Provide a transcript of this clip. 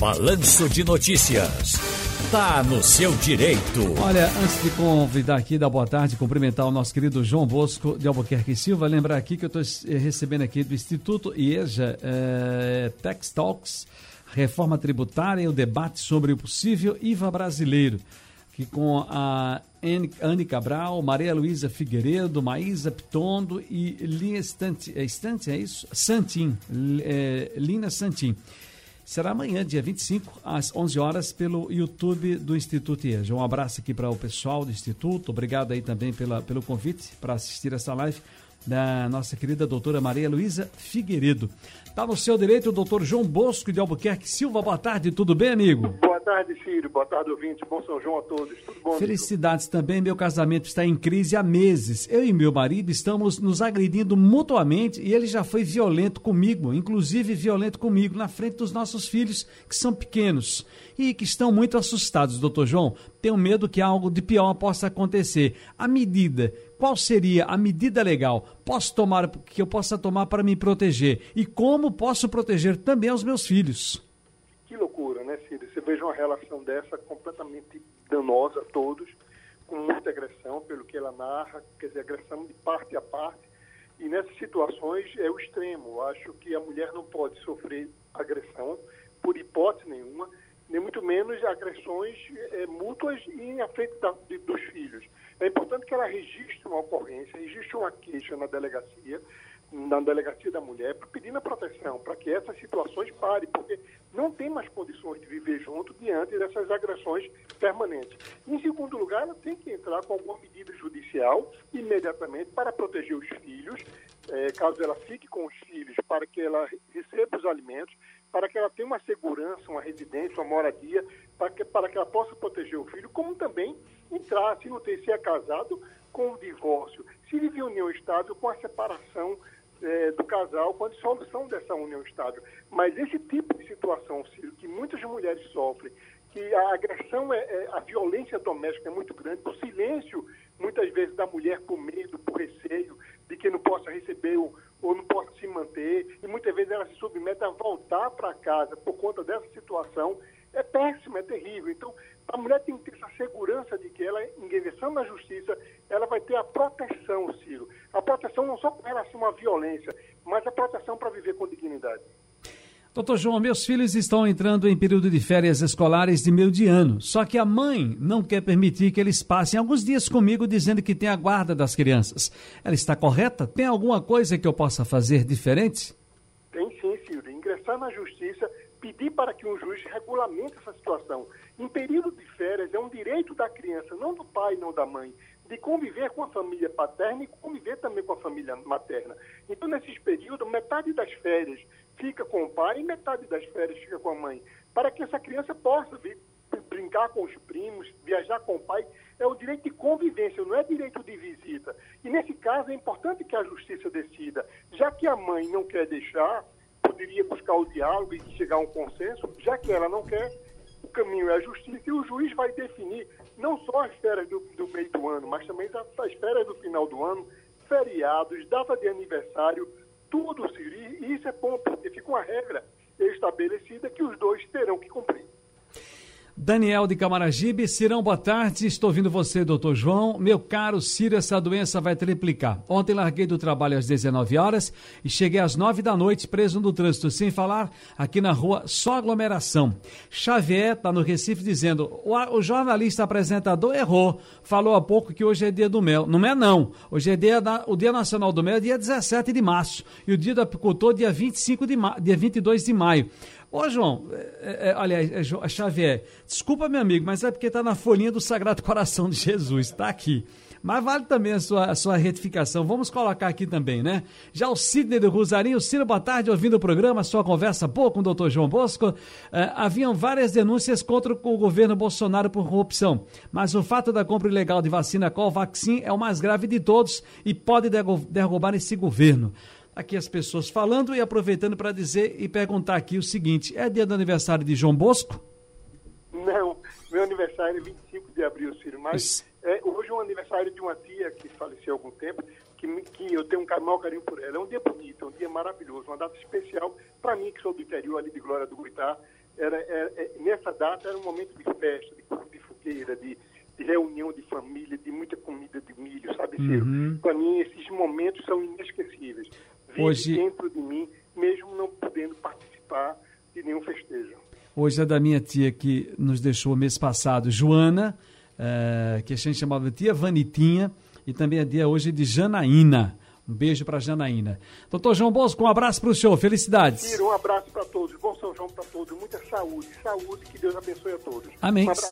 Balanço de Notícias. Tá no seu direito. Olha, antes de convidar aqui, dar boa tarde, cumprimentar o nosso querido João Bosco de Albuquerque Silva, lembrar aqui que eu estou eh, recebendo aqui do Instituto IEJA é, Tax Talks, reforma tributária e o debate sobre o possível IVA brasileiro que com a Anne Cabral, Maria Luísa Figueiredo, Maísa Pitondo e Linha Estante, é é isso? É, Lina Santim. Será amanhã, dia 25, às 11 horas, pelo YouTube do Instituto IEJA. Um abraço aqui para o pessoal do Instituto. Obrigado aí também pela, pelo convite para assistir essa live da nossa querida doutora Maria Luísa Figueiredo. Está no seu direito o doutor João Bosco de Albuquerque Silva. Boa tarde, tudo bem, amigo? Boa tarde, filho. Boa tarde, ouvinte. Bom São João a todos. Tudo bom? Felicidades também. Meu casamento está em crise há meses. Eu e meu marido estamos nos agredindo mutuamente e ele já foi violento comigo, inclusive violento comigo, na frente dos nossos filhos, que são pequenos e que estão muito assustados, doutor João. Tenho medo que algo de pior possa acontecer. A medida qual seria a medida legal posso tomar que eu possa tomar para me proteger e como posso proteger também os meus filhos. Veja uma relação dessa completamente danosa a todos, com muita agressão, pelo que ela narra, quer dizer, agressão de parte a parte. E nessas situações é o extremo. Acho que a mulher não pode sofrer agressão por hipótese nenhuma, nem muito menos agressões é, mútuas e à frente da, de, dos filhos. É importante que ela registre uma ocorrência, registre uma queixa na delegacia, na delegacia da mulher, pedindo a proteção, para que essas situações parem, porque não tem mais condições de viver junto diante dessas agressões permanentes. Em segundo lugar, ela tem que entrar com alguma medida judicial imediatamente para proteger os filhos, é, caso ela fique com os filhos, para que ela receba os alimentos, para que ela tenha uma segurança, uma residência, uma moradia, para que, para que ela possa proteger o filho, como também entrar, se não tem, se é casado, com o divórcio, se vive união estável, com a separação é, do casal, com a dissolução dessa união estável. Mas esse tipo de situação, Ciro, que muitas mulheres sofrem, que a agressão, é, é, a violência doméstica é muito grande, o silêncio, muitas vezes, da mulher por medo, por receio, de que não possa receber ou, ou não possa se manter, e muitas vezes ela se submete a voltar para casa por conta dessa situação, é péssimo, é terrível. Então, a mulher tem que ter essa segurança de que ela, ingressando na justiça, ela vai ter a proteção, Ciro. A proteção não só com relação à violência, mas a proteção para viver com dignidade. Doutor João, meus filhos estão entrando em período de férias escolares de meio de ano. Só que a mãe não quer permitir que eles passem alguns dias comigo dizendo que tem a guarda das crianças. Ela está correta? Tem alguma coisa que eu possa fazer diferente? Tem sim, Ciro. Ingressar na justiça, pedir para que um juiz regulamente essa situação. Em período de férias, é um direito da criança, não do pai, não da mãe, de conviver com a família paterna e conviver também com a família materna. Então, nesses períodos, metade das férias fica com o pai e metade das férias fica com a mãe, para que essa criança possa vir brincar com os primos, viajar com o pai, é o direito de convivência, não é direito de visita. E nesse caso é importante que a justiça decida. Já que a mãe não quer deixar, poderia buscar o diálogo e chegar a um consenso, já que ela não quer, caminho é a justiça e o juiz vai definir não só as férias do, do meio do ano, mas também as férias do final do ano, feriados, data de aniversário, tudo, E isso é bom, porque fica uma regra estabelecida que os dois terão que cumprir. Daniel de Camaragibe, Cirão, boa tarde. Estou ouvindo você, doutor João. Meu caro Ciro, essa doença vai triplicar. Ontem larguei do trabalho às 19 horas e cheguei às 9 da noite preso no trânsito, sem falar aqui na rua só aglomeração. Xavier está no Recife dizendo: o, o, jornalista apresentador errou. Falou há pouco que hoje é dia do mel. Não é não. Hoje é dia da, o Dia Nacional do Mel, é dia 17 de março. E o dia do apicultor, dia 25 de dia 22 de maio. Ô, João, é, é, aliás, é, é, Xavier, desculpa, meu amigo, mas é porque está na folhinha do Sagrado Coração de Jesus, está aqui. Mas vale também a sua, a sua retificação. Vamos colocar aqui também, né? Já o Sidney do Rosarinho. Ciro, boa tarde, ouvindo o programa, sua conversa boa com o doutor João Bosco. É, haviam várias denúncias contra o governo Bolsonaro por corrupção, mas o fato da compra ilegal de vacina Covaxin é o mais grave de todos e pode derrubar esse governo aqui as pessoas falando e aproveitando para dizer e perguntar aqui o seguinte: é dia do aniversário de João Bosco? Não, meu aniversário é 25 de abril, Ciro, mas é, hoje é um aniversário de uma tia que faleceu há algum tempo, que, que eu tenho um maior carinho por ela. É um dia bonito, é um dia maravilhoso, uma data especial para mim, que sou do interior ali de Glória do Guitá. era, era, é, nessa data era um momento de festa, de, de fogueira, de, de, reunião de família, de muita comida de milho, sabe, Ciro? Uhum. Para mim, esses momentos são inesquecíveis. Vive Hoje... dentro de mim, mesmo não podendo participar de nenhum festejo. Hoje é da minha tia que nos deixou mês passado, Joana, é, que a gente chamava de tia Vanitinha, e também é dia hoje de Janaína. Um beijo para Janaína. Doutor João Bosco, um abraço para o senhor. Felicidades. Ciro, um abraço para todos. Bom São João para todos. Muita saúde. Saúde. Que Deus abençoe a todos. Amém. Um